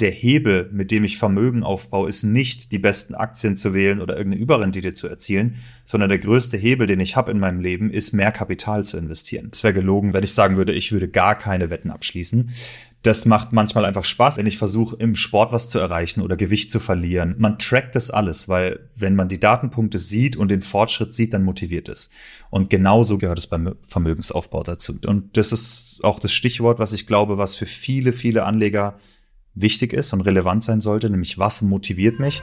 der Hebel, mit dem ich Vermögen aufbaue, ist nicht die besten Aktien zu wählen oder irgendeine Überrendite zu erzielen, sondern der größte Hebel, den ich habe in meinem Leben, ist mehr Kapital zu investieren. Es wäre gelogen, wenn ich sagen würde, ich würde gar keine Wetten abschließen. Das macht manchmal einfach Spaß, wenn ich versuche, im Sport was zu erreichen oder Gewicht zu verlieren. Man trackt das alles, weil wenn man die Datenpunkte sieht und den Fortschritt sieht, dann motiviert es. Und genauso gehört es beim Vermögensaufbau dazu. Und das ist auch das Stichwort, was ich glaube, was für viele, viele Anleger wichtig ist und relevant sein sollte, nämlich was motiviert mich.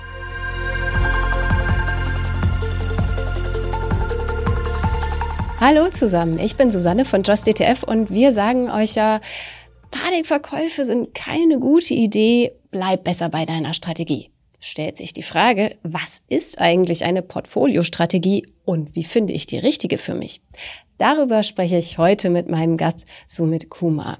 Hallo zusammen, ich bin Susanne von JustETF und wir sagen euch ja, Panikverkäufe sind keine gute Idee, bleib besser bei deiner Strategie. Stellt sich die Frage, was ist eigentlich eine Portfoliostrategie und wie finde ich die richtige für mich? Darüber spreche ich heute mit meinem Gast Sumit Kumar.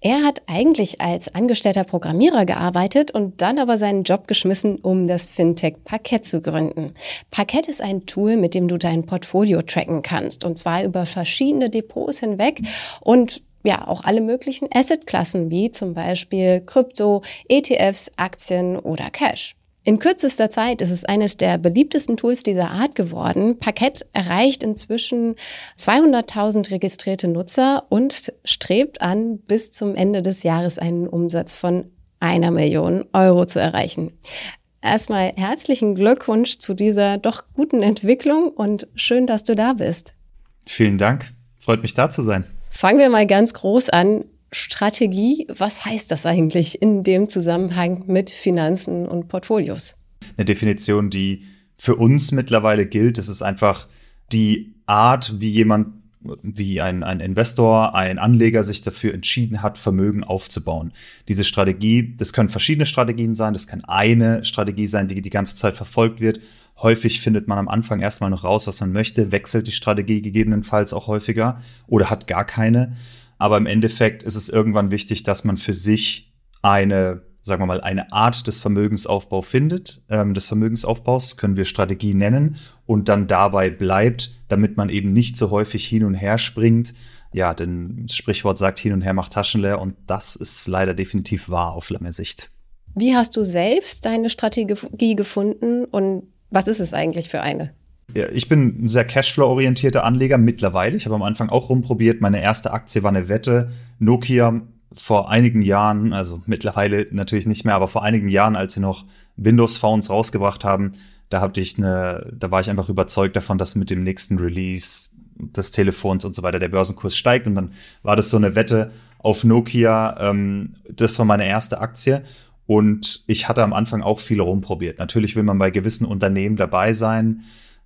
Er hat eigentlich als angestellter Programmierer gearbeitet und dann aber seinen Job geschmissen, um das Fintech Parkett zu gründen. Parkett ist ein Tool, mit dem du dein Portfolio tracken kannst und zwar über verschiedene Depots hinweg und ja auch alle möglichen Assetklassen wie zum Beispiel Krypto, ETFs, Aktien oder Cash. In kürzester Zeit ist es eines der beliebtesten Tools dieser Art geworden. Parkett erreicht inzwischen 200.000 registrierte Nutzer und strebt an, bis zum Ende des Jahres einen Umsatz von einer Million Euro zu erreichen. Erstmal herzlichen Glückwunsch zu dieser doch guten Entwicklung und schön, dass du da bist. Vielen Dank. Freut mich da zu sein. Fangen wir mal ganz groß an. Strategie, was heißt das eigentlich in dem Zusammenhang mit Finanzen und Portfolios? Eine Definition, die für uns mittlerweile gilt, das ist einfach die Art, wie jemand, wie ein, ein Investor, ein Anleger sich dafür entschieden hat, Vermögen aufzubauen. Diese Strategie, das können verschiedene Strategien sein, das kann eine Strategie sein, die die ganze Zeit verfolgt wird. Häufig findet man am Anfang erstmal noch raus, was man möchte, wechselt die Strategie gegebenenfalls auch häufiger oder hat gar keine. Aber im Endeffekt ist es irgendwann wichtig, dass man für sich eine, sagen wir mal, eine Art des Vermögensaufbaus findet. Ähm, des Vermögensaufbaus können wir Strategie nennen und dann dabei bleibt, damit man eben nicht so häufig hin und her springt. Ja, denn das Sprichwort sagt, hin und her macht Taschen leer und das ist leider definitiv wahr auf lange Sicht. Wie hast du selbst deine Strategie gefunden und was ist es eigentlich für eine? Ja, ich bin ein sehr Cashflow-orientierter Anleger mittlerweile. Ich habe am Anfang auch rumprobiert. Meine erste Aktie war eine Wette. Nokia vor einigen Jahren, also mittlerweile natürlich nicht mehr, aber vor einigen Jahren, als sie noch Windows Phones rausgebracht haben, da hatte ich eine, da war ich einfach überzeugt davon, dass mit dem nächsten Release des Telefons und so weiter der Börsenkurs steigt. Und dann war das so eine Wette auf Nokia. Ähm, das war meine erste Aktie. Und ich hatte am Anfang auch viel rumprobiert. Natürlich will man bei gewissen Unternehmen dabei sein,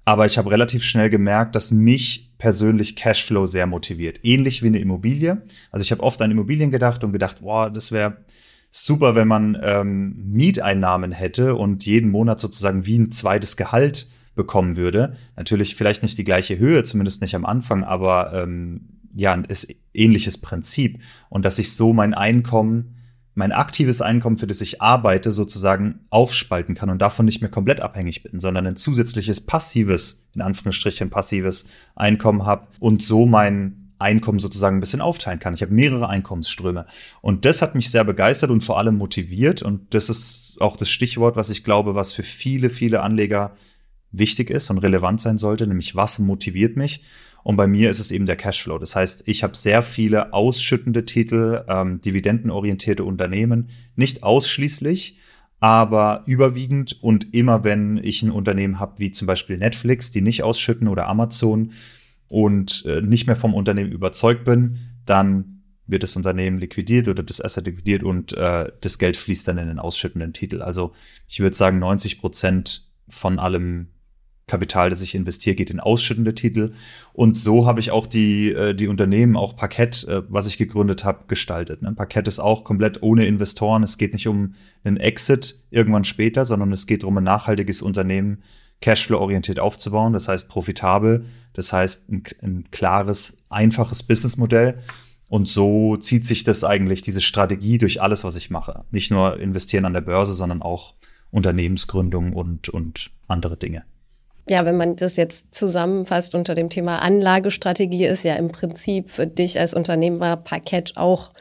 aber ich habe relativ schnell gemerkt, dass mich persönlich Cashflow sehr motiviert. Ähnlich wie eine Immobilie. Also ich habe oft an Immobilien gedacht und gedacht, boah, das wäre super, wenn man ähm, Mieteinnahmen hätte und jeden Monat sozusagen wie ein zweites Gehalt bekommen würde. Natürlich vielleicht nicht die gleiche Höhe, zumindest nicht am Anfang, aber ähm, ja, ist ähnliches Prinzip. Und dass ich so mein Einkommen mein aktives Einkommen, für das ich arbeite, sozusagen aufspalten kann und davon nicht mehr komplett abhängig bin, sondern ein zusätzliches passives, in Anführungsstrichen passives Einkommen habe und so mein Einkommen sozusagen ein bisschen aufteilen kann. Ich habe mehrere Einkommensströme. Und das hat mich sehr begeistert und vor allem motiviert. Und das ist auch das Stichwort, was ich glaube, was für viele, viele Anleger wichtig ist und relevant sein sollte, nämlich was motiviert mich. Und bei mir ist es eben der Cashflow. Das heißt, ich habe sehr viele ausschüttende Titel, ähm, dividendenorientierte Unternehmen, nicht ausschließlich, aber überwiegend und immer wenn ich ein Unternehmen habe, wie zum Beispiel Netflix, die nicht ausschütten oder Amazon und äh, nicht mehr vom Unternehmen überzeugt bin, dann wird das Unternehmen liquidiert oder das Asset liquidiert und äh, das Geld fließt dann in den ausschüttenden Titel. Also ich würde sagen, 90 Prozent von allem Kapital, das ich investiere, geht in ausschüttende Titel. Und so habe ich auch die, äh, die Unternehmen, auch Parkett, äh, was ich gegründet habe, gestaltet. Ne? Parkett ist auch komplett ohne Investoren. Es geht nicht um einen Exit irgendwann später, sondern es geht darum, ein nachhaltiges Unternehmen Cashflow-orientiert aufzubauen. Das heißt profitabel. Das heißt ein, ein klares, einfaches Businessmodell. Und so zieht sich das eigentlich, diese Strategie durch alles, was ich mache. Nicht nur investieren an der Börse, sondern auch Unternehmensgründung und, und andere Dinge ja, wenn man das jetzt zusammenfasst unter dem Thema Anlagestrategie, ist ja im Prinzip für dich als Unternehmer Parkett auch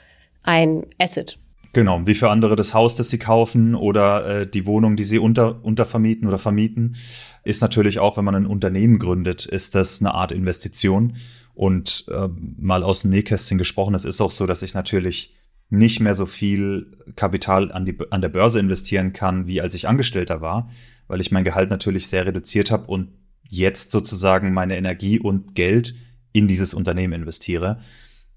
ein Asset. Genau, wie für andere das Haus, das sie kaufen oder äh, die Wohnung, die sie unter, untervermieten oder vermieten, ist natürlich auch, wenn man ein Unternehmen gründet, ist das eine Art Investition. Und äh, mal aus dem Nähkästchen gesprochen, es ist auch so, dass ich natürlich nicht mehr so viel Kapital an, die, an der Börse investieren kann, wie als ich Angestellter war, weil ich mein Gehalt natürlich sehr reduziert habe und jetzt sozusagen meine Energie und Geld in dieses Unternehmen investiere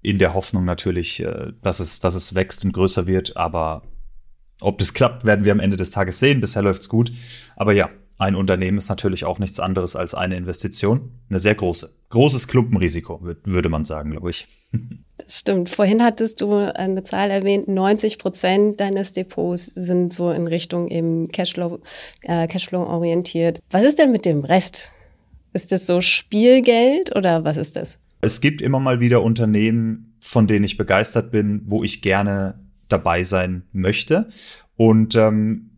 in der Hoffnung natürlich, äh, dass es, dass es wächst und größer wird. Aber ob das klappt, werden wir am Ende des Tages sehen. Bisher läuft's gut. Aber ja, ein Unternehmen ist natürlich auch nichts anderes als eine Investition. Eine sehr große. Großes Klumpenrisiko, würde man sagen, glaube ich. Das stimmt. Vorhin hattest du eine Zahl erwähnt, 90 Prozent deines Depots sind so in Richtung eben Cashflow, äh, Cashflow orientiert. Was ist denn mit dem Rest? Ist das so Spielgeld oder was ist das? Es gibt immer mal wieder Unternehmen, von denen ich begeistert bin, wo ich gerne dabei sein möchte. Und ähm,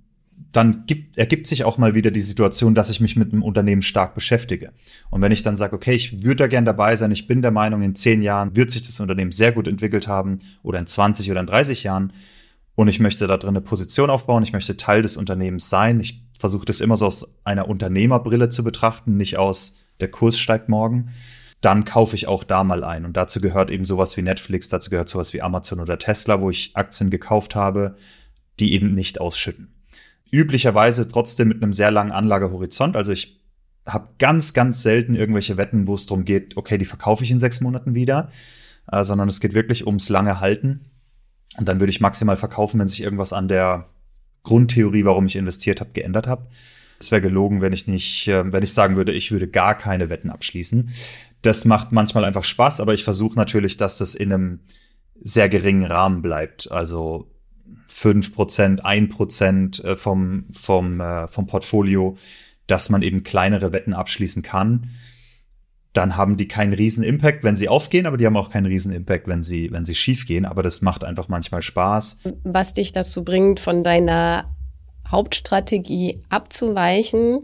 dann gibt, ergibt sich auch mal wieder die Situation, dass ich mich mit einem Unternehmen stark beschäftige. Und wenn ich dann sage, okay, ich würde da gern dabei sein, ich bin der Meinung, in zehn Jahren wird sich das Unternehmen sehr gut entwickelt haben oder in 20 oder in 30 Jahren und ich möchte da drin eine Position aufbauen, ich möchte Teil des Unternehmens sein. Ich versuche das immer so aus einer Unternehmerbrille zu betrachten, nicht aus der Kurs steigt morgen dann kaufe ich auch da mal ein. Und dazu gehört eben sowas wie Netflix, dazu gehört sowas wie Amazon oder Tesla, wo ich Aktien gekauft habe, die eben nicht ausschütten. Üblicherweise trotzdem mit einem sehr langen Anlagehorizont. Also ich habe ganz, ganz selten irgendwelche Wetten, wo es darum geht, okay, die verkaufe ich in sechs Monaten wieder, äh, sondern es geht wirklich ums lange Halten. Und dann würde ich maximal verkaufen, wenn sich irgendwas an der Grundtheorie, warum ich investiert habe, geändert habe. Es wäre gelogen, wenn ich nicht, äh, wenn ich sagen würde, ich würde gar keine Wetten abschließen das macht manchmal einfach Spaß, aber ich versuche natürlich, dass das in einem sehr geringen Rahmen bleibt. Also fünf Prozent, ein Prozent äh, vom, vom, äh, vom Portfolio, dass man eben kleinere Wetten abschließen kann. Dann haben die keinen riesen Impact, wenn sie aufgehen, aber die haben auch keinen riesen Impact, wenn sie, wenn sie schief gehen. Aber das macht einfach manchmal Spaß. Was dich dazu bringt, von deiner Hauptstrategie abzuweichen,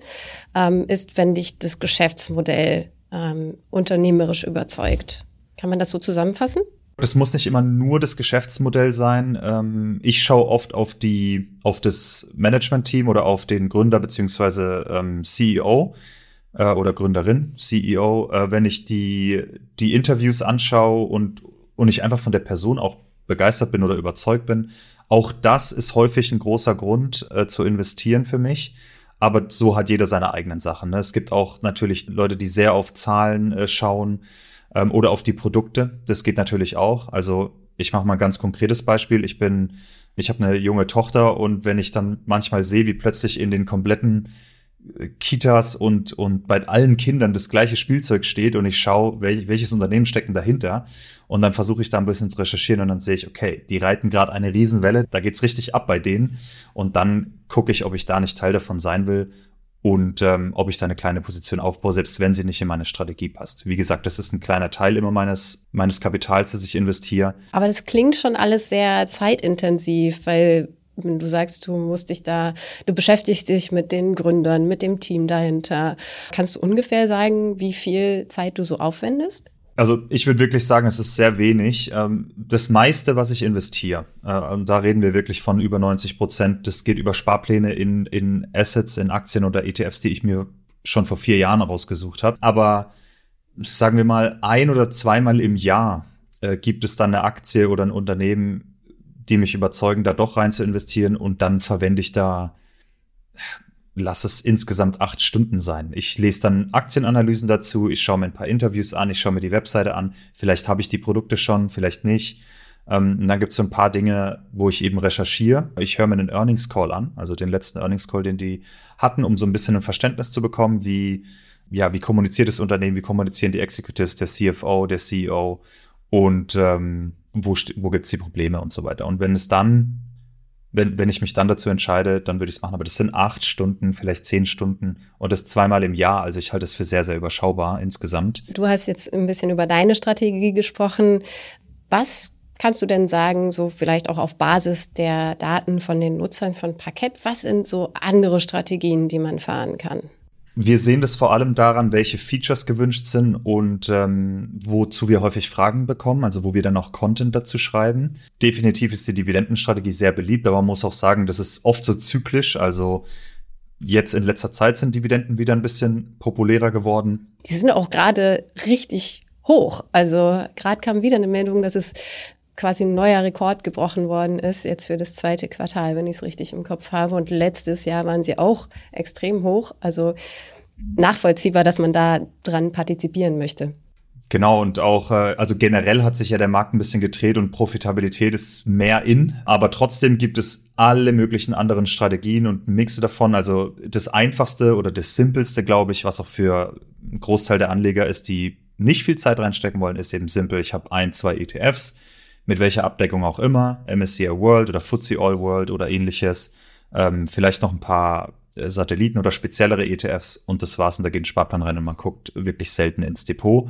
ähm, ist, wenn dich das Geschäftsmodell ähm, unternehmerisch überzeugt. Kann man das so zusammenfassen? Das muss nicht immer nur das Geschäftsmodell sein. Ähm, ich schaue oft auf die, auf das Management-Team oder auf den Gründer beziehungsweise ähm, CEO äh, oder Gründerin, CEO, äh, wenn ich die, die Interviews anschaue und, und ich einfach von der Person auch begeistert bin oder überzeugt bin. Auch das ist häufig ein großer Grund äh, zu investieren für mich. Aber so hat jeder seine eigenen Sachen. Ne? Es gibt auch natürlich Leute, die sehr auf Zahlen äh, schauen ähm, oder auf die Produkte. Das geht natürlich auch. Also ich mache mal ein ganz konkretes Beispiel. Ich bin, ich habe eine junge Tochter und wenn ich dann manchmal sehe, wie plötzlich in den kompletten Kitas und, und bei allen Kindern das gleiche Spielzeug steht und ich schaue, welch, welches Unternehmen steckt denn dahinter. Und dann versuche ich da ein bisschen zu recherchieren und dann sehe ich, okay, die reiten gerade eine Riesenwelle, da geht's richtig ab bei denen. Und dann gucke ich, ob ich da nicht Teil davon sein will und ähm, ob ich da eine kleine Position aufbaue, selbst wenn sie nicht in meine Strategie passt. Wie gesagt, das ist ein kleiner Teil immer meines, meines Kapitals, das ich investiere. Aber das klingt schon alles sehr zeitintensiv, weil wenn du sagst, du musst dich da, du beschäftigst dich mit den Gründern, mit dem Team dahinter. Kannst du ungefähr sagen, wie viel Zeit du so aufwendest? Also ich würde wirklich sagen, es ist sehr wenig. Ähm, das meiste, was ich investiere, äh, und da reden wir wirklich von über 90 Prozent, das geht über Sparpläne in, in Assets, in Aktien oder ETFs, die ich mir schon vor vier Jahren rausgesucht habe. Aber sagen wir mal, ein oder zweimal im Jahr äh, gibt es dann eine Aktie oder ein Unternehmen, die mich überzeugen, da doch rein zu investieren und dann verwende ich da, lass es insgesamt acht Stunden sein. Ich lese dann Aktienanalysen dazu, ich schaue mir ein paar Interviews an, ich schaue mir die Webseite an, vielleicht habe ich die Produkte schon, vielleicht nicht. Ähm, und dann gibt es so ein paar Dinge, wo ich eben recherchiere. Ich höre mir einen Earnings Call an, also den letzten Earnings Call, den die hatten, um so ein bisschen ein Verständnis zu bekommen, wie, ja, wie kommuniziert das Unternehmen, wie kommunizieren die Executives, der CFO, der CEO und ähm, wo, wo gibt es die Probleme und so weiter. Und wenn es dann, wenn, wenn ich mich dann dazu entscheide, dann würde ich es machen. Aber das sind acht Stunden, vielleicht zehn Stunden und das zweimal im Jahr. Also ich halte es für sehr, sehr überschaubar insgesamt. Du hast jetzt ein bisschen über deine Strategie gesprochen. Was kannst du denn sagen, so vielleicht auch auf Basis der Daten von den Nutzern von Parkett, was sind so andere Strategien, die man fahren kann? Wir sehen das vor allem daran, welche Features gewünscht sind und ähm, wozu wir häufig Fragen bekommen, also wo wir dann auch Content dazu schreiben. Definitiv ist die Dividendenstrategie sehr beliebt, aber man muss auch sagen, das ist oft so zyklisch. Also jetzt in letzter Zeit sind Dividenden wieder ein bisschen populärer geworden. Die sind auch gerade richtig hoch. Also gerade kam wieder eine Meldung, dass es quasi ein neuer Rekord gebrochen worden ist, jetzt für das zweite Quartal, wenn ich es richtig im Kopf habe. Und letztes Jahr waren sie auch extrem hoch. Also nachvollziehbar, dass man da dran partizipieren möchte. Genau, und auch, äh, also generell hat sich ja der Markt ein bisschen gedreht und Profitabilität ist mehr in, aber trotzdem gibt es alle möglichen anderen Strategien und Mixe davon. Also das einfachste oder das simpelste, glaube ich, was auch für einen Großteil der Anleger ist, die nicht viel Zeit reinstecken wollen, ist eben simpel. Ich habe ein, zwei ETFs, mit welcher Abdeckung auch immer, MSCI World oder FTSE All World oder ähnliches, ähm, vielleicht noch ein paar äh, Satelliten oder speziellere ETFs und das war's und da geht ein Sparplan rein und man guckt wirklich selten ins Depot.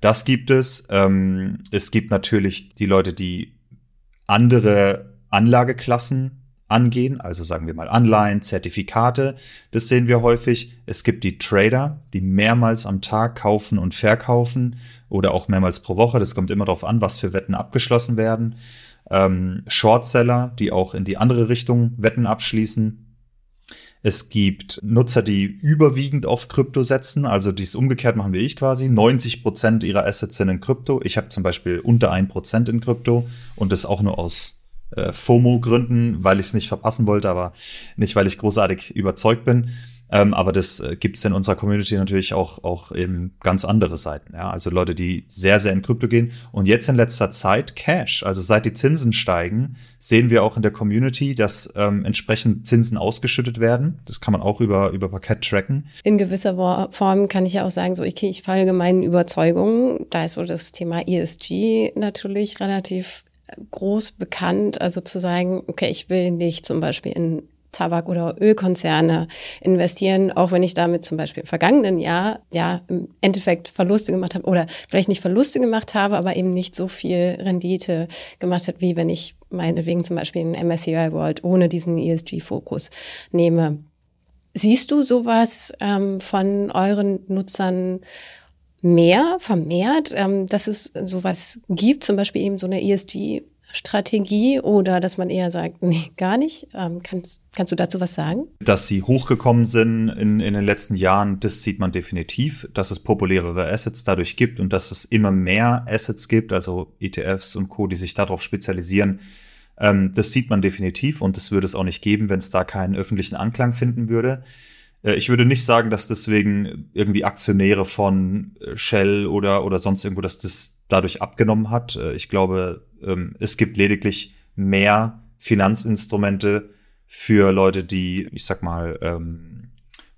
Das gibt es. Ähm, es gibt natürlich die Leute, die andere Anlageklassen angehen, also sagen wir mal Anleihen, Zertifikate, das sehen wir häufig. Es gibt die Trader, die mehrmals am Tag kaufen und verkaufen oder auch mehrmals pro Woche. Das kommt immer darauf an, was für Wetten abgeschlossen werden. Ähm, Shortseller, die auch in die andere Richtung Wetten abschließen. Es gibt Nutzer, die überwiegend auf Krypto setzen, also dies umgekehrt machen wie ich quasi. 90 Prozent ihrer Assets sind in Krypto. Ich habe zum Beispiel unter ein Prozent in Krypto und das auch nur aus äh, FOMO-Gründen, weil ich es nicht verpassen wollte, aber nicht, weil ich großartig überzeugt bin. Ähm, aber das äh, gibt es in unserer Community natürlich auch, auch eben ganz andere Seiten. Ja? Also Leute, die sehr, sehr in Krypto gehen. Und jetzt in letzter Zeit Cash. Also seit die Zinsen steigen, sehen wir auch in der Community, dass ähm, entsprechend Zinsen ausgeschüttet werden. Das kann man auch über, über Parkett tracken. In gewisser Form kann ich ja auch sagen, so, okay, ich folge meinen Überzeugungen. Da ist so das Thema ESG natürlich relativ groß bekannt. Also zu sagen, okay, ich will nicht zum Beispiel in Tabak- oder Ölkonzerne investieren, auch wenn ich damit zum Beispiel im vergangenen Jahr ja im Endeffekt Verluste gemacht habe oder vielleicht nicht Verluste gemacht habe, aber eben nicht so viel Rendite gemacht hat, wie wenn ich meinetwegen zum Beispiel in MSCI World ohne diesen ESG-Fokus nehme. Siehst du sowas ähm, von euren Nutzern mehr, vermehrt, ähm, dass es sowas gibt, zum Beispiel eben so eine ESG Strategie oder dass man eher sagt, nee, gar nicht. Ähm, kannst, kannst du dazu was sagen? Dass sie hochgekommen sind in, in den letzten Jahren, das sieht man definitiv, dass es populärere Assets dadurch gibt und dass es immer mehr Assets gibt, also ETFs und Co., die sich darauf spezialisieren. Ähm, das sieht man definitiv und das würde es auch nicht geben, wenn es da keinen öffentlichen Anklang finden würde. Äh, ich würde nicht sagen, dass deswegen irgendwie Aktionäre von äh, Shell oder, oder sonst irgendwo, dass das dadurch abgenommen hat. Äh, ich glaube, ähm, es gibt lediglich mehr Finanzinstrumente für Leute, die, ich sag mal, ähm,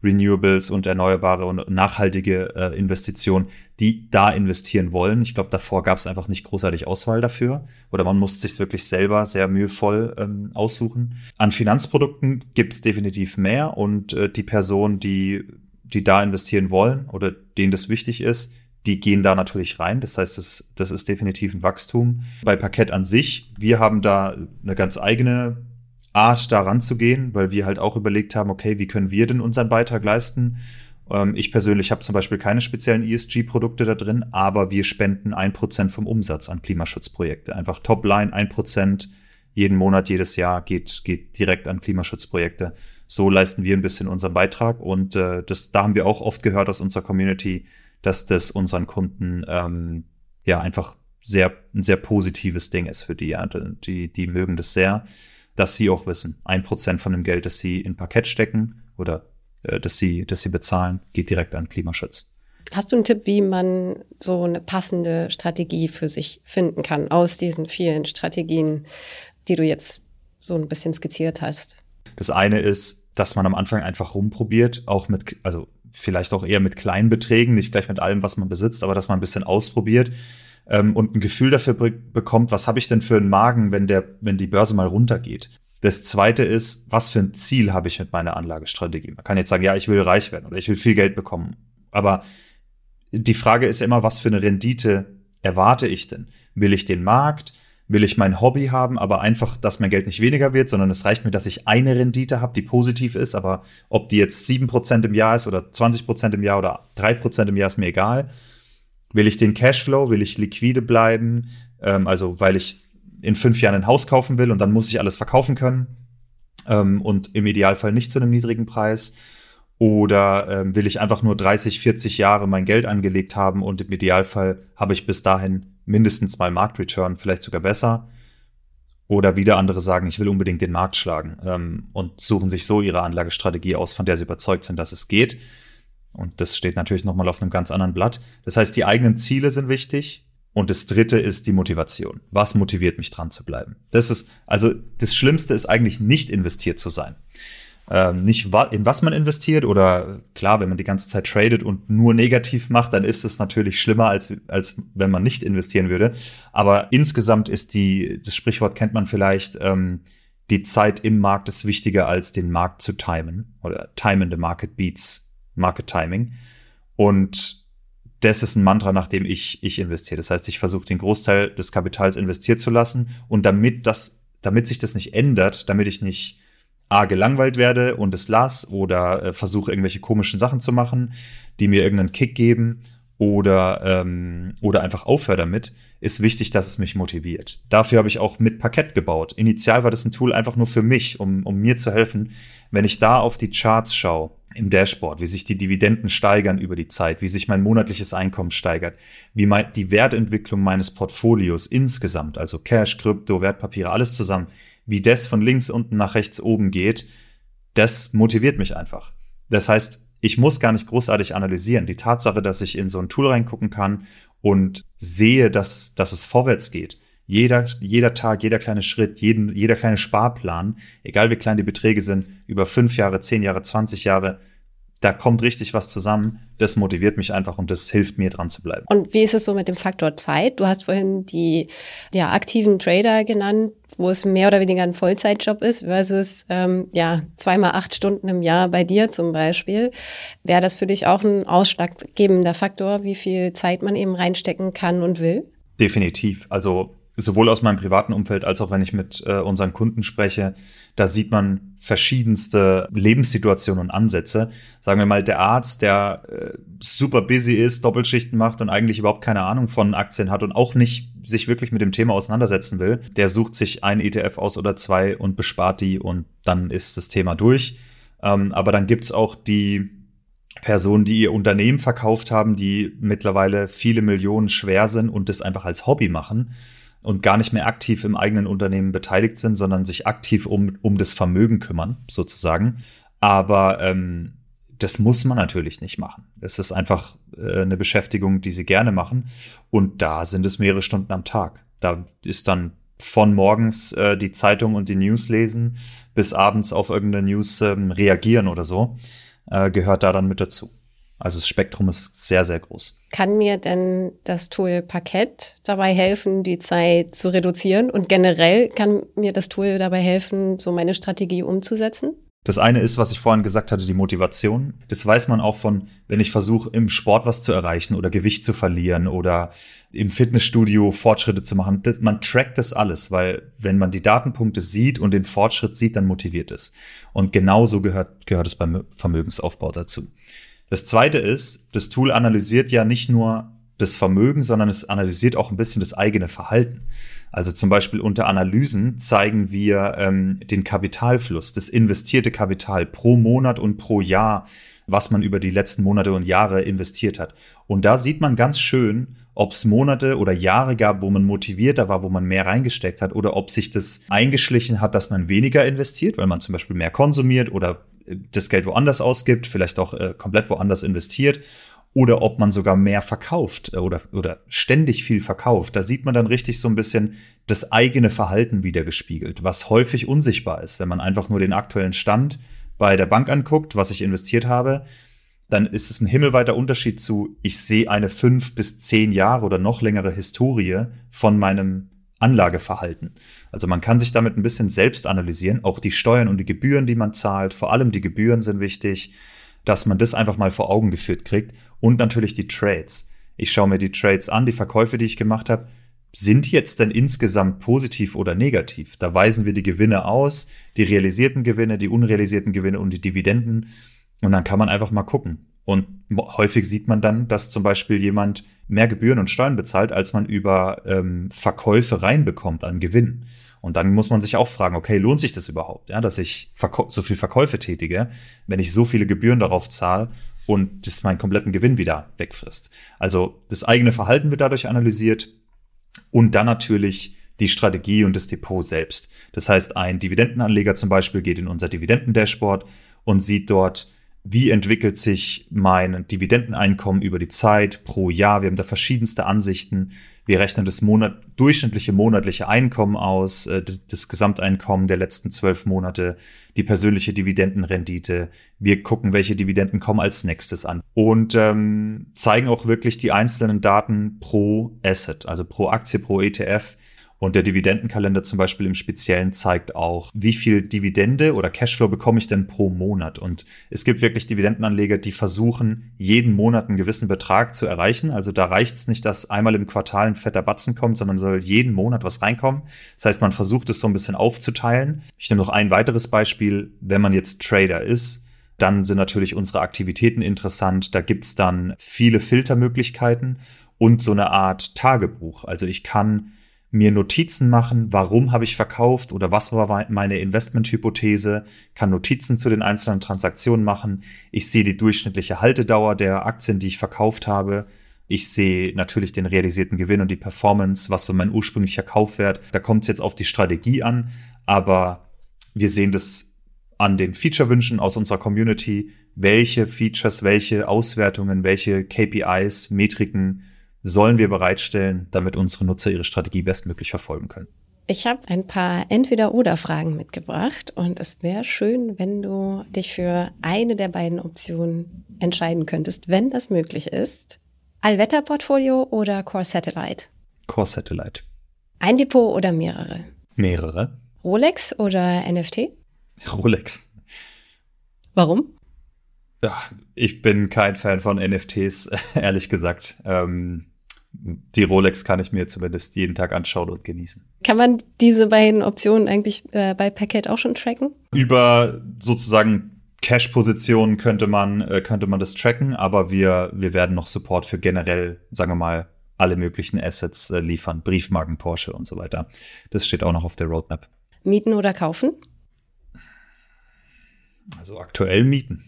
Renewables und erneuerbare und nachhaltige äh, Investitionen, die da investieren wollen. Ich glaube, davor gab es einfach nicht großartig Auswahl dafür oder man musste sich wirklich selber sehr mühevoll ähm, aussuchen. An Finanzprodukten gibt es definitiv mehr und äh, die Personen, die, die da investieren wollen oder denen das wichtig ist, die gehen da natürlich rein. Das heißt, das, das ist definitiv ein Wachstum. Bei Parkett an sich, wir haben da eine ganz eigene Art, da ranzugehen, weil wir halt auch überlegt haben, okay, wie können wir denn unseren Beitrag leisten? Ähm, ich persönlich habe zum Beispiel keine speziellen ESG-Produkte da drin, aber wir spenden ein Prozent vom Umsatz an Klimaschutzprojekte. Einfach Topline, ein Prozent jeden Monat, jedes Jahr geht, geht direkt an Klimaschutzprojekte. So leisten wir ein bisschen unseren Beitrag und äh, das, da haben wir auch oft gehört aus unserer Community, dass das unseren Kunden ähm, ja einfach sehr ein sehr positives Ding ist für die. Ja. Die, die mögen das sehr, dass sie auch wissen, ein Prozent von dem Geld, das sie in Parkett stecken oder äh, das sie, das sie bezahlen, geht direkt an Klimaschutz. Hast du einen Tipp, wie man so eine passende Strategie für sich finden kann aus diesen vielen Strategien, die du jetzt so ein bisschen skizziert hast? Das eine ist, dass man am Anfang einfach rumprobiert, auch mit, also vielleicht auch eher mit kleinen Beträgen, nicht gleich mit allem, was man besitzt, aber dass man ein bisschen ausprobiert ähm, und ein Gefühl dafür bekommt, was habe ich denn für einen Magen, wenn der, wenn die Börse mal runtergeht. Das zweite ist, was für ein Ziel habe ich mit meiner Anlagestrategie? Man kann jetzt sagen, ja, ich will reich werden oder ich will viel Geld bekommen. Aber die Frage ist immer, was für eine Rendite erwarte ich denn? Will ich den Markt? Will ich mein Hobby haben, aber einfach, dass mein Geld nicht weniger wird, sondern es reicht mir, dass ich eine Rendite habe, die positiv ist, aber ob die jetzt 7% im Jahr ist oder 20% im Jahr oder 3% im Jahr ist mir egal. Will ich den Cashflow, will ich liquide bleiben, ähm, also weil ich in fünf Jahren ein Haus kaufen will und dann muss ich alles verkaufen können ähm, und im Idealfall nicht zu einem niedrigen Preis. Oder ähm, will ich einfach nur 30, 40 Jahre mein Geld angelegt haben und im Idealfall habe ich bis dahin mindestens mal Marktreturn, vielleicht sogar besser. Oder wieder andere sagen, ich will unbedingt den Markt schlagen ähm, und suchen sich so ihre Anlagestrategie aus, von der sie überzeugt sind, dass es geht. Und das steht natürlich nochmal auf einem ganz anderen Blatt. Das heißt, die eigenen Ziele sind wichtig. Und das dritte ist die Motivation. Was motiviert mich dran zu bleiben? Das ist, also das Schlimmste ist eigentlich nicht investiert zu sein ähm, nicht in was man investiert oder klar, wenn man die ganze Zeit tradet und nur negativ macht, dann ist es natürlich schlimmer, als, als wenn man nicht investieren würde. Aber insgesamt ist die, das Sprichwort kennt man vielleicht, ähm, die Zeit im Markt ist wichtiger als den Markt zu timen oder time in the market beats market timing. Und das ist ein Mantra, nach dem ich, ich investiere. Das heißt, ich versuche den Großteil des Kapitals investiert zu lassen und damit das, damit sich das nicht ändert, damit ich nicht A, gelangweilt werde und es lass oder äh, versuche irgendwelche komischen Sachen zu machen, die mir irgendeinen Kick geben oder, ähm, oder einfach aufhöre damit, ist wichtig, dass es mich motiviert. Dafür habe ich auch mit Parkett gebaut. Initial war das ein Tool einfach nur für mich, um, um mir zu helfen. Wenn ich da auf die Charts schaue, im Dashboard, wie sich die Dividenden steigern über die Zeit, wie sich mein monatliches Einkommen steigert, wie mein, die Wertentwicklung meines Portfolios insgesamt, also Cash, Krypto, Wertpapiere, alles zusammen, wie das von links unten nach rechts oben geht, das motiviert mich einfach. Das heißt, ich muss gar nicht großartig analysieren. Die Tatsache, dass ich in so ein Tool reingucken kann und sehe, dass, dass es vorwärts geht. Jeder, jeder Tag, jeder kleine Schritt, jeden, jeder kleine Sparplan, egal wie klein die Beträge sind, über fünf Jahre, zehn Jahre, 20 Jahre, da kommt richtig was zusammen. Das motiviert mich einfach und das hilft mir dran zu bleiben. Und wie ist es so mit dem Faktor Zeit? Du hast vorhin die ja, aktiven Trader genannt, wo es mehr oder weniger ein Vollzeitjob ist versus ähm, ja zweimal acht Stunden im Jahr bei dir zum Beispiel. Wäre das für dich auch ein ausschlaggebender Faktor, wie viel Zeit man eben reinstecken kann und will? Definitiv. Also sowohl aus meinem privaten Umfeld als auch wenn ich mit äh, unseren Kunden spreche, da sieht man verschiedenste Lebenssituationen und Ansätze. Sagen wir mal, der Arzt, der äh, super busy ist, Doppelschichten macht und eigentlich überhaupt keine Ahnung von Aktien hat und auch nicht sich wirklich mit dem Thema auseinandersetzen will, der sucht sich ein ETF aus oder zwei und bespart die und dann ist das Thema durch. Ähm, aber dann gibt's auch die Personen, die ihr Unternehmen verkauft haben, die mittlerweile viele Millionen schwer sind und das einfach als Hobby machen und gar nicht mehr aktiv im eigenen Unternehmen beteiligt sind, sondern sich aktiv um, um das Vermögen kümmern, sozusagen. Aber ähm, das muss man natürlich nicht machen. Es ist einfach äh, eine Beschäftigung, die sie gerne machen. Und da sind es mehrere Stunden am Tag. Da ist dann von morgens äh, die Zeitung und die News lesen bis abends auf irgendeine News ähm, reagieren oder so, äh, gehört da dann mit dazu. Also das Spektrum ist sehr, sehr groß. Kann mir denn das Tool Parkett dabei helfen, die Zeit zu reduzieren? Und generell kann mir das Tool dabei helfen, so meine Strategie umzusetzen? Das eine ist, was ich vorhin gesagt hatte, die Motivation. Das weiß man auch von, wenn ich versuche, im Sport was zu erreichen oder Gewicht zu verlieren oder im Fitnessstudio Fortschritte zu machen. Man trackt das alles, weil wenn man die Datenpunkte sieht und den Fortschritt sieht, dann motiviert es. Und genauso gehört, gehört es beim Vermögensaufbau dazu. Das zweite ist, das Tool analysiert ja nicht nur das Vermögen, sondern es analysiert auch ein bisschen das eigene Verhalten. Also zum Beispiel unter Analysen zeigen wir ähm, den Kapitalfluss, das investierte Kapital pro Monat und pro Jahr, was man über die letzten Monate und Jahre investiert hat. Und da sieht man ganz schön, ob es Monate oder Jahre gab, wo man motivierter war, wo man mehr reingesteckt hat, oder ob sich das eingeschlichen hat, dass man weniger investiert, weil man zum Beispiel mehr konsumiert oder das Geld woanders ausgibt, vielleicht auch äh, komplett woanders investiert oder ob man sogar mehr verkauft äh, oder, oder ständig viel verkauft. Da sieht man dann richtig so ein bisschen das eigene Verhalten wiedergespiegelt, was häufig unsichtbar ist. Wenn man einfach nur den aktuellen Stand bei der Bank anguckt, was ich investiert habe, dann ist es ein himmelweiter Unterschied zu, ich sehe eine fünf bis zehn Jahre oder noch längere Historie von meinem Anlageverhalten. Also man kann sich damit ein bisschen selbst analysieren, auch die Steuern und die Gebühren, die man zahlt, vor allem die Gebühren sind wichtig, dass man das einfach mal vor Augen geführt kriegt und natürlich die Trades. Ich schaue mir die Trades an, die Verkäufe, die ich gemacht habe. sind jetzt denn insgesamt positiv oder negativ? Da weisen wir die Gewinne aus, die realisierten Gewinne, die unrealisierten Gewinne und die Dividenden. Und dann kann man einfach mal gucken. Und häufig sieht man dann, dass zum Beispiel jemand mehr Gebühren und Steuern bezahlt, als man über ähm, Verkäufe reinbekommt an Gewinn. Und dann muss man sich auch fragen, okay, lohnt sich das überhaupt, ja, dass ich so viel Verkäufe tätige, wenn ich so viele Gebühren darauf zahle und das meinen kompletten Gewinn wieder wegfrisst. Also das eigene Verhalten wird dadurch analysiert und dann natürlich die Strategie und das Depot selbst. Das heißt, ein Dividendenanleger zum Beispiel geht in unser Dividendendashboard und sieht dort, wie entwickelt sich mein Dividendeneinkommen über die Zeit pro Jahr. Wir haben da verschiedenste Ansichten. Wir rechnen das Monat, durchschnittliche monatliche Einkommen aus, äh, das Gesamteinkommen der letzten zwölf Monate, die persönliche Dividendenrendite. Wir gucken, welche Dividenden kommen als nächstes an und ähm, zeigen auch wirklich die einzelnen Daten pro Asset, also pro Aktie, pro ETF und der Dividendenkalender zum Beispiel im Speziellen zeigt auch, wie viel Dividende oder Cashflow bekomme ich denn pro Monat. Und es gibt wirklich Dividendenanleger, die versuchen, jeden Monat einen gewissen Betrag zu erreichen. Also da reicht es nicht, dass einmal im Quartal ein fetter Batzen kommt, sondern soll jeden Monat was reinkommen. Das heißt, man versucht es so ein bisschen aufzuteilen. Ich nehme noch ein weiteres Beispiel. Wenn man jetzt Trader ist, dann sind natürlich unsere Aktivitäten interessant. Da gibt's dann viele Filtermöglichkeiten und so eine Art Tagebuch. Also ich kann mir Notizen machen, warum habe ich verkauft oder was war meine Investmenthypothese, kann Notizen zu den einzelnen Transaktionen machen. Ich sehe die durchschnittliche Haltedauer der Aktien, die ich verkauft habe. Ich sehe natürlich den realisierten Gewinn und die Performance, was für mein ursprünglicher Kaufwert. Da kommt es jetzt auf die Strategie an, aber wir sehen das an den Feature-Wünschen aus unserer Community, welche Features, welche Auswertungen, welche KPIs, Metriken sollen wir bereitstellen, damit unsere Nutzer ihre Strategie bestmöglich verfolgen können? Ich habe ein paar Entweder-Oder-Fragen mitgebracht und es wäre schön, wenn du dich für eine der beiden Optionen entscheiden könntest, wenn das möglich ist. Allwetter-Portfolio oder Core Satellite? Core Satellite. Ein Depot oder mehrere? Mehrere. Rolex oder NFT? Rolex. Warum? Ja, ich bin kein Fan von NFTs, ehrlich gesagt. Ähm, die Rolex kann ich mir zumindest jeden Tag anschauen und genießen. Kann man diese beiden Optionen eigentlich äh, bei Packet auch schon tracken? Über sozusagen Cash-Positionen könnte man, äh, könnte man das tracken, aber wir, wir werden noch Support für generell, sagen wir mal, alle möglichen Assets äh, liefern. Briefmarken, Porsche und so weiter. Das steht auch noch auf der Roadmap. Mieten oder kaufen? Also aktuell mieten.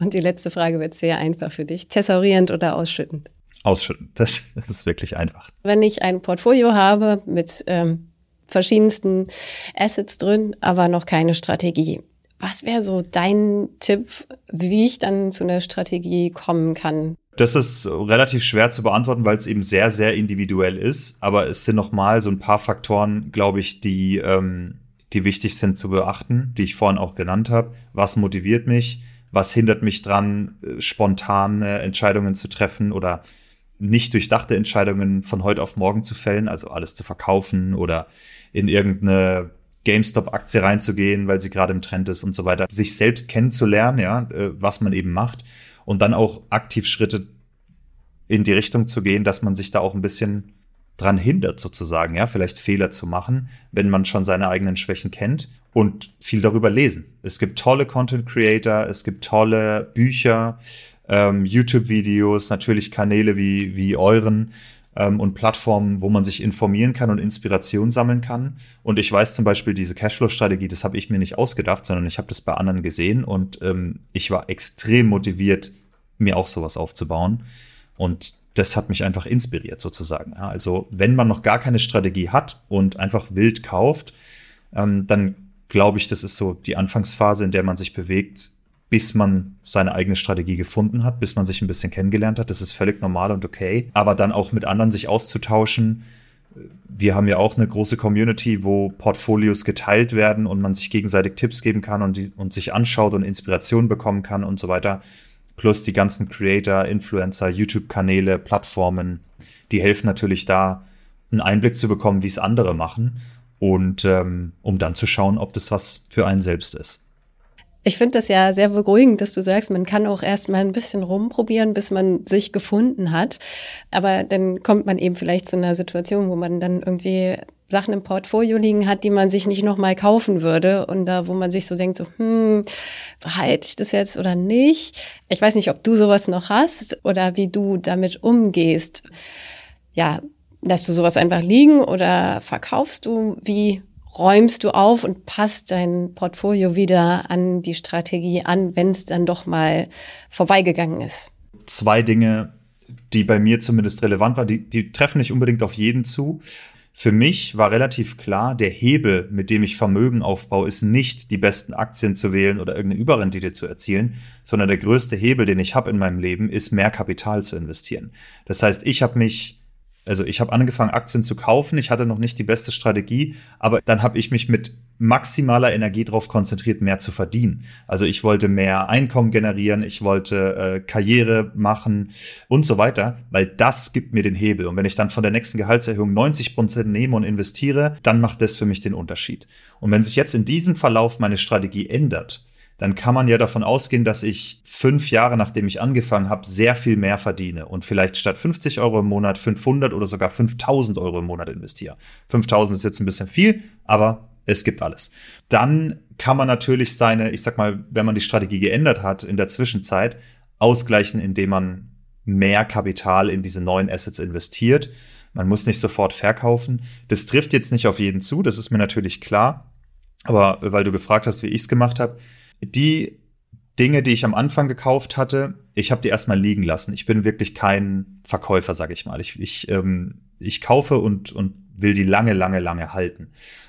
Und die letzte Frage wird sehr einfach für dich. Thesaurierend oder ausschüttend? Ausschüttend. Das, das ist wirklich einfach. Wenn ich ein Portfolio habe mit ähm, verschiedensten Assets drin, aber noch keine Strategie. Was wäre so dein Tipp, wie ich dann zu einer Strategie kommen kann? Das ist relativ schwer zu beantworten, weil es eben sehr, sehr individuell ist. Aber es sind nochmal so ein paar Faktoren, glaube ich, die, ähm, die wichtig sind zu beachten, die ich vorhin auch genannt habe. Was motiviert mich? was hindert mich dran, äh, spontane Entscheidungen zu treffen oder nicht durchdachte Entscheidungen von heute auf morgen zu fällen, also alles zu verkaufen oder in irgendeine GameStop-Aktie reinzugehen, weil sie gerade im Trend ist und so weiter. Sich selbst kennenzulernen, ja, äh, was man eben macht und dann auch aktiv Schritte in die Richtung zu gehen, dass man sich da auch ein bisschen dran hindert, sozusagen, ja, vielleicht Fehler zu machen, wenn man schon seine eigenen Schwächen kennt und viel darüber lesen. Es gibt tolle Content Creator, es gibt tolle Bücher, ähm, YouTube-Videos, natürlich Kanäle wie, wie euren ähm, und Plattformen, wo man sich informieren kann und Inspiration sammeln kann. Und ich weiß zum Beispiel, diese Cashflow-Strategie, das habe ich mir nicht ausgedacht, sondern ich habe das bei anderen gesehen und ähm, ich war extrem motiviert, mir auch sowas aufzubauen. Und das hat mich einfach inspiriert sozusagen. Ja, also wenn man noch gar keine Strategie hat und einfach wild kauft, ähm, dann glaube ich, das ist so die Anfangsphase, in der man sich bewegt, bis man seine eigene Strategie gefunden hat, bis man sich ein bisschen kennengelernt hat. Das ist völlig normal und okay. Aber dann auch mit anderen sich auszutauschen. Wir haben ja auch eine große Community, wo Portfolios geteilt werden und man sich gegenseitig Tipps geben kann und, die, und sich anschaut und Inspiration bekommen kann und so weiter plus die ganzen Creator, Influencer, YouTube-Kanäle, Plattformen, die helfen natürlich da, einen Einblick zu bekommen, wie es andere machen und ähm, um dann zu schauen, ob das was für einen selbst ist. Ich finde das ja sehr beruhigend, dass du sagst, man kann auch erst mal ein bisschen rumprobieren, bis man sich gefunden hat. Aber dann kommt man eben vielleicht zu einer Situation, wo man dann irgendwie Sachen im Portfolio liegen hat, die man sich nicht nochmal kaufen würde und da, wo man sich so denkt, so, hm, behalte ich das jetzt oder nicht? Ich weiß nicht, ob du sowas noch hast oder wie du damit umgehst. Ja, lässt du sowas einfach liegen oder verkaufst du? Wie räumst du auf und passt dein Portfolio wieder an die Strategie an, wenn es dann doch mal vorbeigegangen ist? Zwei Dinge, die bei mir zumindest relevant waren, die, die treffen nicht unbedingt auf jeden zu. Für mich war relativ klar, der Hebel, mit dem ich Vermögen aufbaue, ist nicht die besten Aktien zu wählen oder irgendeine Überrendite zu erzielen, sondern der größte Hebel, den ich habe in meinem Leben, ist mehr Kapital zu investieren. Das heißt, ich habe mich also ich habe angefangen, Aktien zu kaufen. Ich hatte noch nicht die beste Strategie, aber dann habe ich mich mit maximaler Energie darauf konzentriert, mehr zu verdienen. Also ich wollte mehr Einkommen generieren, ich wollte äh, Karriere machen und so weiter, weil das gibt mir den Hebel. Und wenn ich dann von der nächsten Gehaltserhöhung 90 Prozent nehme und investiere, dann macht das für mich den Unterschied. Und wenn sich jetzt in diesem Verlauf meine Strategie ändert, dann kann man ja davon ausgehen, dass ich fünf Jahre nachdem ich angefangen habe, sehr viel mehr verdiene und vielleicht statt 50 Euro im Monat 500 oder sogar 5000 Euro im Monat investiere. 5000 ist jetzt ein bisschen viel, aber es gibt alles. Dann kann man natürlich seine, ich sag mal, wenn man die Strategie geändert hat in der Zwischenzeit, ausgleichen, indem man mehr Kapital in diese neuen Assets investiert. Man muss nicht sofort verkaufen. Das trifft jetzt nicht auf jeden zu, das ist mir natürlich klar. Aber weil du gefragt hast, wie ich es gemacht habe, die Dinge, die ich am Anfang gekauft hatte, ich habe die erstmal liegen lassen. Ich bin wirklich kein Verkäufer, sag ich mal. Ich, ich, ähm, ich kaufe und, und will die lange, lange, lange halten.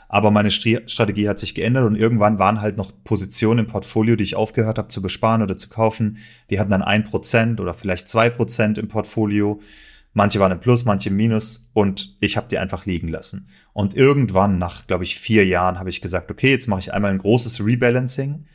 Aber meine Strategie hat sich geändert und irgendwann waren halt noch Positionen im Portfolio, die ich aufgehört habe zu besparen oder zu kaufen. Die hatten dann ein Prozent oder vielleicht zwei Prozent im Portfolio. Manche waren im Plus, manche im Minus und ich habe die einfach liegen lassen. Und irgendwann, nach, glaube ich, vier Jahren, habe ich gesagt, okay, jetzt mache ich einmal ein großes Rebalancing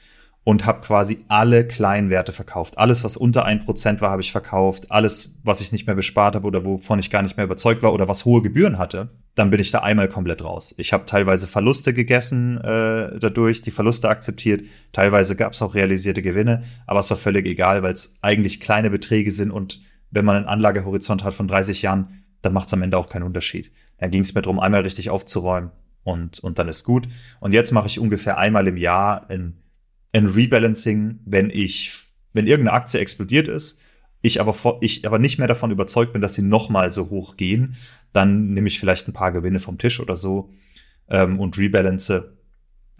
und habe quasi alle kleinen Werte verkauft. Alles, was unter ein Prozent war, habe ich verkauft. Alles, was ich nicht mehr bespart habe oder wovon ich gar nicht mehr überzeugt war oder was hohe Gebühren hatte, dann bin ich da einmal komplett raus. Ich habe teilweise Verluste gegessen äh, dadurch, die Verluste akzeptiert. Teilweise gab es auch realisierte Gewinne, aber es war völlig egal, weil es eigentlich kleine Beträge sind und wenn man einen Anlagehorizont hat von 30 Jahren, dann macht es am Ende auch keinen Unterschied. Dann ging es mir darum, einmal richtig aufzuräumen und, und dann ist gut. Und jetzt mache ich ungefähr einmal im Jahr ein ein Rebalancing, wenn ich, wenn irgendeine Aktie explodiert ist, ich aber, ich aber nicht mehr davon überzeugt bin, dass sie nochmal so hoch gehen, dann nehme ich vielleicht ein paar Gewinne vom Tisch oder so ähm, und rebalance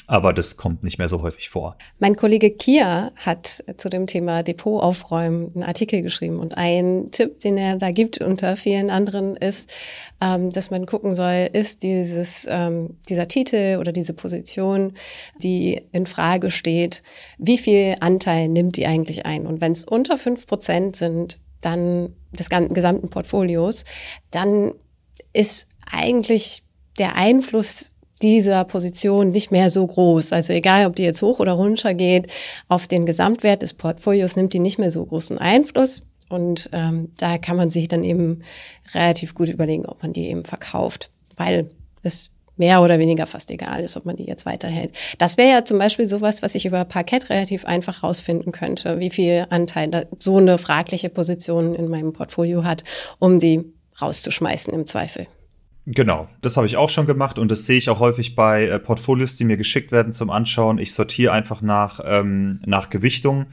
aber das kommt nicht mehr so häufig vor. Mein Kollege Kia hat zu dem Thema Depot aufräumen einen Artikel geschrieben und ein Tipp, den er da gibt unter vielen anderen ist, ähm, dass man gucken soll, ist dieses, ähm, dieser Titel oder diese Position, die in Frage steht, wie viel Anteil nimmt die eigentlich ein? Und wenn es unter fünf Prozent sind, dann des gesamten Portfolios, dann ist eigentlich der Einfluss dieser Position nicht mehr so groß. Also egal, ob die jetzt hoch oder runter geht, auf den Gesamtwert des Portfolios nimmt die nicht mehr so großen Einfluss. Und ähm, da kann man sich dann eben relativ gut überlegen, ob man die eben verkauft, weil es mehr oder weniger fast egal ist, ob man die jetzt weiterhält. Das wäre ja zum Beispiel sowas, was ich über Parkett relativ einfach rausfinden könnte, wie viel Anteil so eine fragliche Position in meinem Portfolio hat, um die rauszuschmeißen im Zweifel. Genau, das habe ich auch schon gemacht und das sehe ich auch häufig bei äh, Portfolios, die mir geschickt werden zum Anschauen. Ich sortiere einfach nach, ähm, nach Gewichtung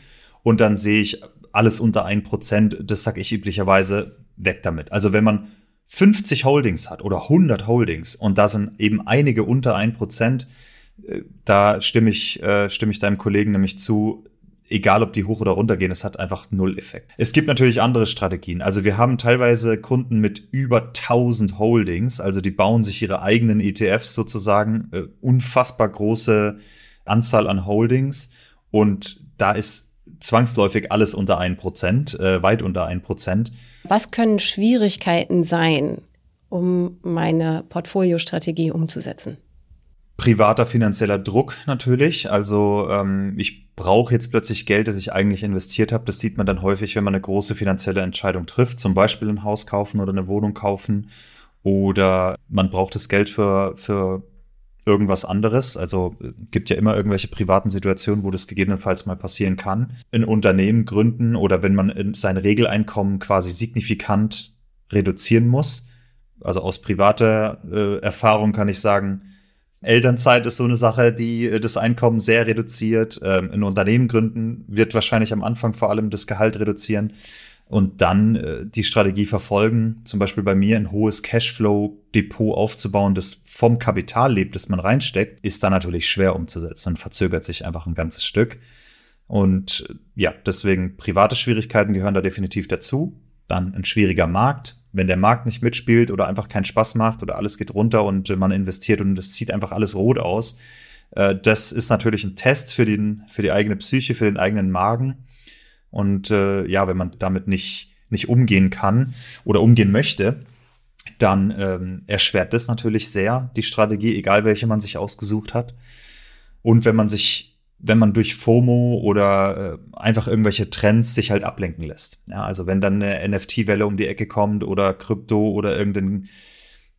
und dann sehe ich alles unter ein Prozent. Das sage ich üblicherweise weg damit. Also wenn man 50 Holdings hat oder 100 Holdings und da sind eben einige unter ein Prozent, äh, da stimme ich, äh, stimme ich deinem Kollegen nämlich zu, egal ob die hoch oder runter gehen, es hat einfach null Effekt. Es gibt natürlich andere Strategien. Also wir haben teilweise Kunden mit über 1000 Holdings, also die bauen sich ihre eigenen ETFs sozusagen, äh, unfassbar große Anzahl an Holdings und da ist zwangsläufig alles unter ein Prozent, äh, weit unter ein Prozent. Was können Schwierigkeiten sein, um meine Portfoliostrategie umzusetzen? Privater finanzieller Druck natürlich. Also ähm, ich brauche jetzt plötzlich Geld, das ich eigentlich investiert habe. Das sieht man dann häufig, wenn man eine große finanzielle Entscheidung trifft, zum Beispiel ein Haus kaufen oder eine Wohnung kaufen. Oder man braucht das Geld für, für irgendwas anderes. Also äh, gibt ja immer irgendwelche privaten Situationen, wo das gegebenenfalls mal passieren kann. Ein Unternehmen gründen oder wenn man sein Regeleinkommen quasi signifikant reduzieren muss. Also aus privater äh, Erfahrung kann ich sagen, Elternzeit ist so eine Sache, die äh, das Einkommen sehr reduziert. Ähm, ein Unternehmen gründen wird wahrscheinlich am Anfang vor allem das Gehalt reduzieren und dann äh, die Strategie verfolgen, zum Beispiel bei mir ein hohes Cashflow-Depot aufzubauen, das vom Kapital lebt, das man reinsteckt, ist dann natürlich schwer umzusetzen und verzögert sich einfach ein ganzes Stück. Und äh, ja, deswegen private Schwierigkeiten gehören da definitiv dazu. Dann ein schwieriger Markt. Wenn der Markt nicht mitspielt oder einfach keinen Spaß macht oder alles geht runter und äh, man investiert und es sieht einfach alles rot aus, äh, das ist natürlich ein Test für, den, für die eigene Psyche, für den eigenen Magen. Und äh, ja, wenn man damit nicht, nicht umgehen kann oder umgehen möchte, dann ähm, erschwert das natürlich sehr die Strategie, egal welche man sich ausgesucht hat. Und wenn man sich, wenn man durch FOMO oder äh, einfach irgendwelche Trends sich halt ablenken lässt. Ja, also wenn dann eine NFT-Welle um die Ecke kommt oder Krypto oder irgendein,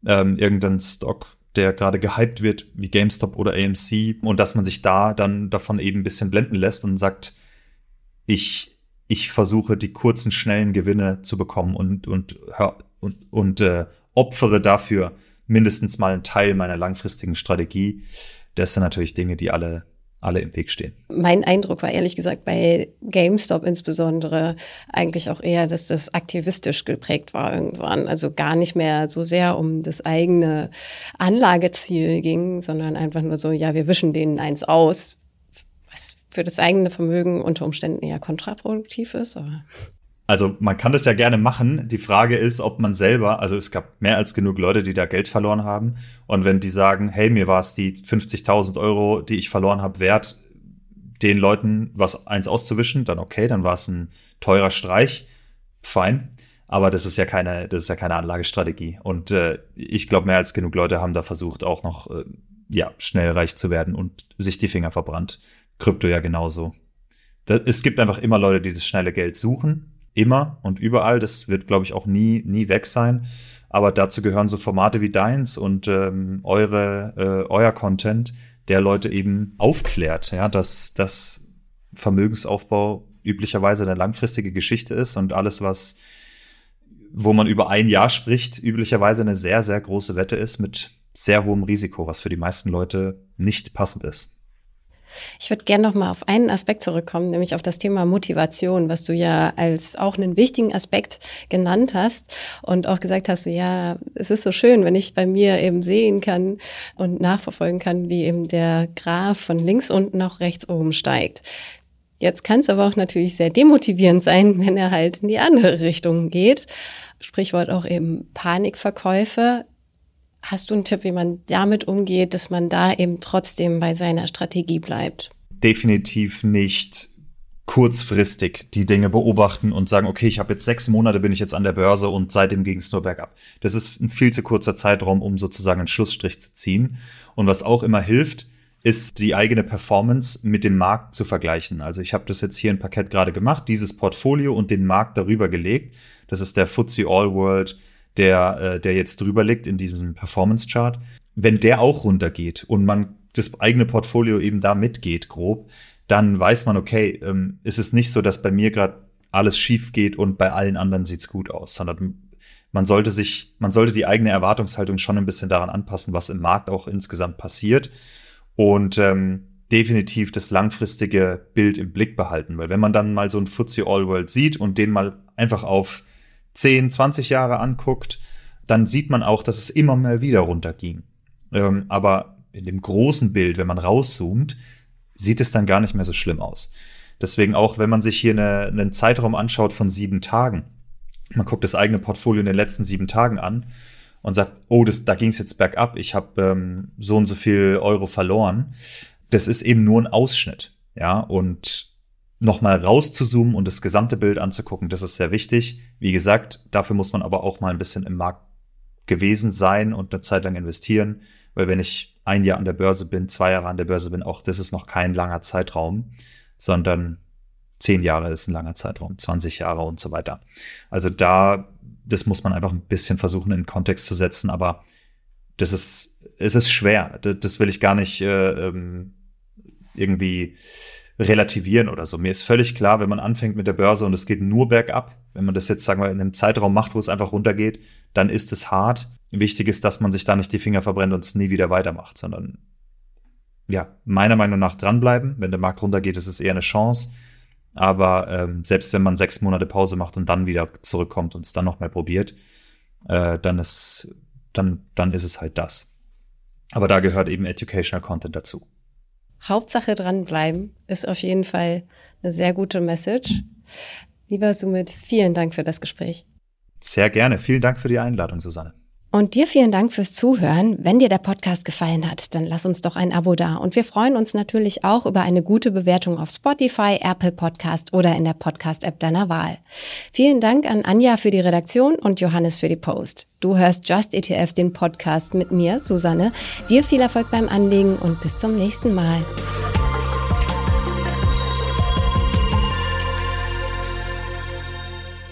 ähm, irgendein Stock, der gerade gehypt wird, wie GameStop oder AMC, und dass man sich da dann davon eben ein bisschen blenden lässt und sagt, ich ich versuche, die kurzen, schnellen Gewinne zu bekommen und, und, und, und äh, opfere dafür mindestens mal einen Teil meiner langfristigen Strategie. Das sind natürlich Dinge, die alle alle im Weg stehen. Mein Eindruck war ehrlich gesagt bei GameStop insbesondere eigentlich auch eher, dass das aktivistisch geprägt war irgendwann. Also gar nicht mehr so sehr um das eigene Anlageziel ging, sondern einfach nur so, ja, wir wischen denen eins aus für das eigene Vermögen unter Umständen eher kontraproduktiv ist. Aber also man kann das ja gerne machen. Die Frage ist, ob man selber, also es gab mehr als genug Leute, die da Geld verloren haben. Und wenn die sagen, hey, mir war es die 50.000 Euro, die ich verloren habe, wert, den Leuten was eins auszuwischen, dann okay, dann war es ein teurer Streich, fein. Aber das ist ja keine, das ist ja keine Anlagestrategie. Und äh, ich glaube, mehr als genug Leute haben da versucht, auch noch äh, ja schnell reich zu werden und sich die Finger verbrannt. Krypto ja genauso. Es gibt einfach immer Leute, die das schnelle Geld suchen. Immer und überall. Das wird, glaube ich, auch nie, nie weg sein. Aber dazu gehören so Formate wie deins und ähm, eure, äh, euer Content, der Leute eben aufklärt, ja, dass, dass Vermögensaufbau üblicherweise eine langfristige Geschichte ist und alles, was, wo man über ein Jahr spricht, üblicherweise eine sehr, sehr große Wette ist mit sehr hohem Risiko, was für die meisten Leute nicht passend ist. Ich würde gerne noch mal auf einen Aspekt zurückkommen, nämlich auf das Thema Motivation, was du ja als auch einen wichtigen Aspekt genannt hast und auch gesagt hast, ja, es ist so schön, wenn ich bei mir eben sehen kann und nachverfolgen kann, wie eben der Graph von links unten nach rechts oben steigt. Jetzt kann es aber auch natürlich sehr demotivierend sein, wenn er halt in die andere Richtung geht. Sprichwort auch eben Panikverkäufe. Hast du einen Tipp, wie man damit umgeht, dass man da eben trotzdem bei seiner Strategie bleibt? Definitiv nicht kurzfristig die Dinge beobachten und sagen, okay, ich habe jetzt sechs Monate, bin ich jetzt an der Börse und seitdem ging es nur bergab. Das ist ein viel zu kurzer Zeitraum, um sozusagen einen Schlussstrich zu ziehen. Und was auch immer hilft, ist die eigene Performance mit dem Markt zu vergleichen. Also ich habe das jetzt hier in Parkett gerade gemacht, dieses Portfolio und den Markt darüber gelegt. Das ist der FTSE All World der, äh, der jetzt drüber liegt in diesem Performance-Chart, wenn der auch runtergeht und man das eigene Portfolio eben da mitgeht, grob, dann weiß man, okay, ähm, ist es nicht so, dass bei mir gerade alles schief geht und bei allen anderen sieht's gut aus, sondern man sollte sich, man sollte die eigene Erwartungshaltung schon ein bisschen daran anpassen, was im Markt auch insgesamt passiert und ähm, definitiv das langfristige Bild im Blick behalten, weil wenn man dann mal so ein FTSE All World sieht und den mal einfach auf 10, 20 Jahre anguckt, dann sieht man auch, dass es immer mal wieder runterging. Ähm, aber in dem großen Bild, wenn man rauszoomt, sieht es dann gar nicht mehr so schlimm aus. Deswegen auch, wenn man sich hier eine, einen Zeitraum anschaut von sieben Tagen, man guckt das eigene Portfolio in den letzten sieben Tagen an und sagt, oh, das, da ging es jetzt bergab, ich habe ähm, so und so viel Euro verloren. Das ist eben nur ein Ausschnitt. Ja, und nochmal rauszuzoomen und das gesamte Bild anzugucken, das ist sehr wichtig. Wie gesagt, dafür muss man aber auch mal ein bisschen im Markt gewesen sein und eine Zeit lang investieren, weil wenn ich ein Jahr an der Börse bin, zwei Jahre an der Börse bin, auch das ist noch kein langer Zeitraum, sondern zehn Jahre ist ein langer Zeitraum, 20 Jahre und so weiter. Also da, das muss man einfach ein bisschen versuchen in Kontext zu setzen, aber das ist, es ist schwer. Das will ich gar nicht äh, ähm, irgendwie relativieren oder so. Mir ist völlig klar, wenn man anfängt mit der Börse und es geht nur bergab, wenn man das jetzt, sagen wir, in einem Zeitraum macht, wo es einfach runtergeht, dann ist es hart. Wichtig ist, dass man sich da nicht die Finger verbrennt und es nie wieder weitermacht, sondern ja, meiner Meinung nach dranbleiben. Wenn der Markt runtergeht, ist es eher eine Chance. Aber ähm, selbst wenn man sechs Monate Pause macht und dann wieder zurückkommt und es dann nochmal probiert, äh, dann ist, dann, dann ist es halt das. Aber da gehört eben Educational Content dazu. Hauptsache dranbleiben ist auf jeden Fall eine sehr gute Message. Lieber Sumit, vielen Dank für das Gespräch. Sehr gerne. Vielen Dank für die Einladung, Susanne. Und dir vielen Dank fürs Zuhören. Wenn dir der Podcast gefallen hat, dann lass uns doch ein Abo da. Und wir freuen uns natürlich auch über eine gute Bewertung auf Spotify, Apple Podcast oder in der Podcast-App deiner Wahl. Vielen Dank an Anja für die Redaktion und Johannes für die Post. Du hörst Just ETF, den Podcast mit mir, Susanne. Dir viel Erfolg beim Anlegen und bis zum nächsten Mal.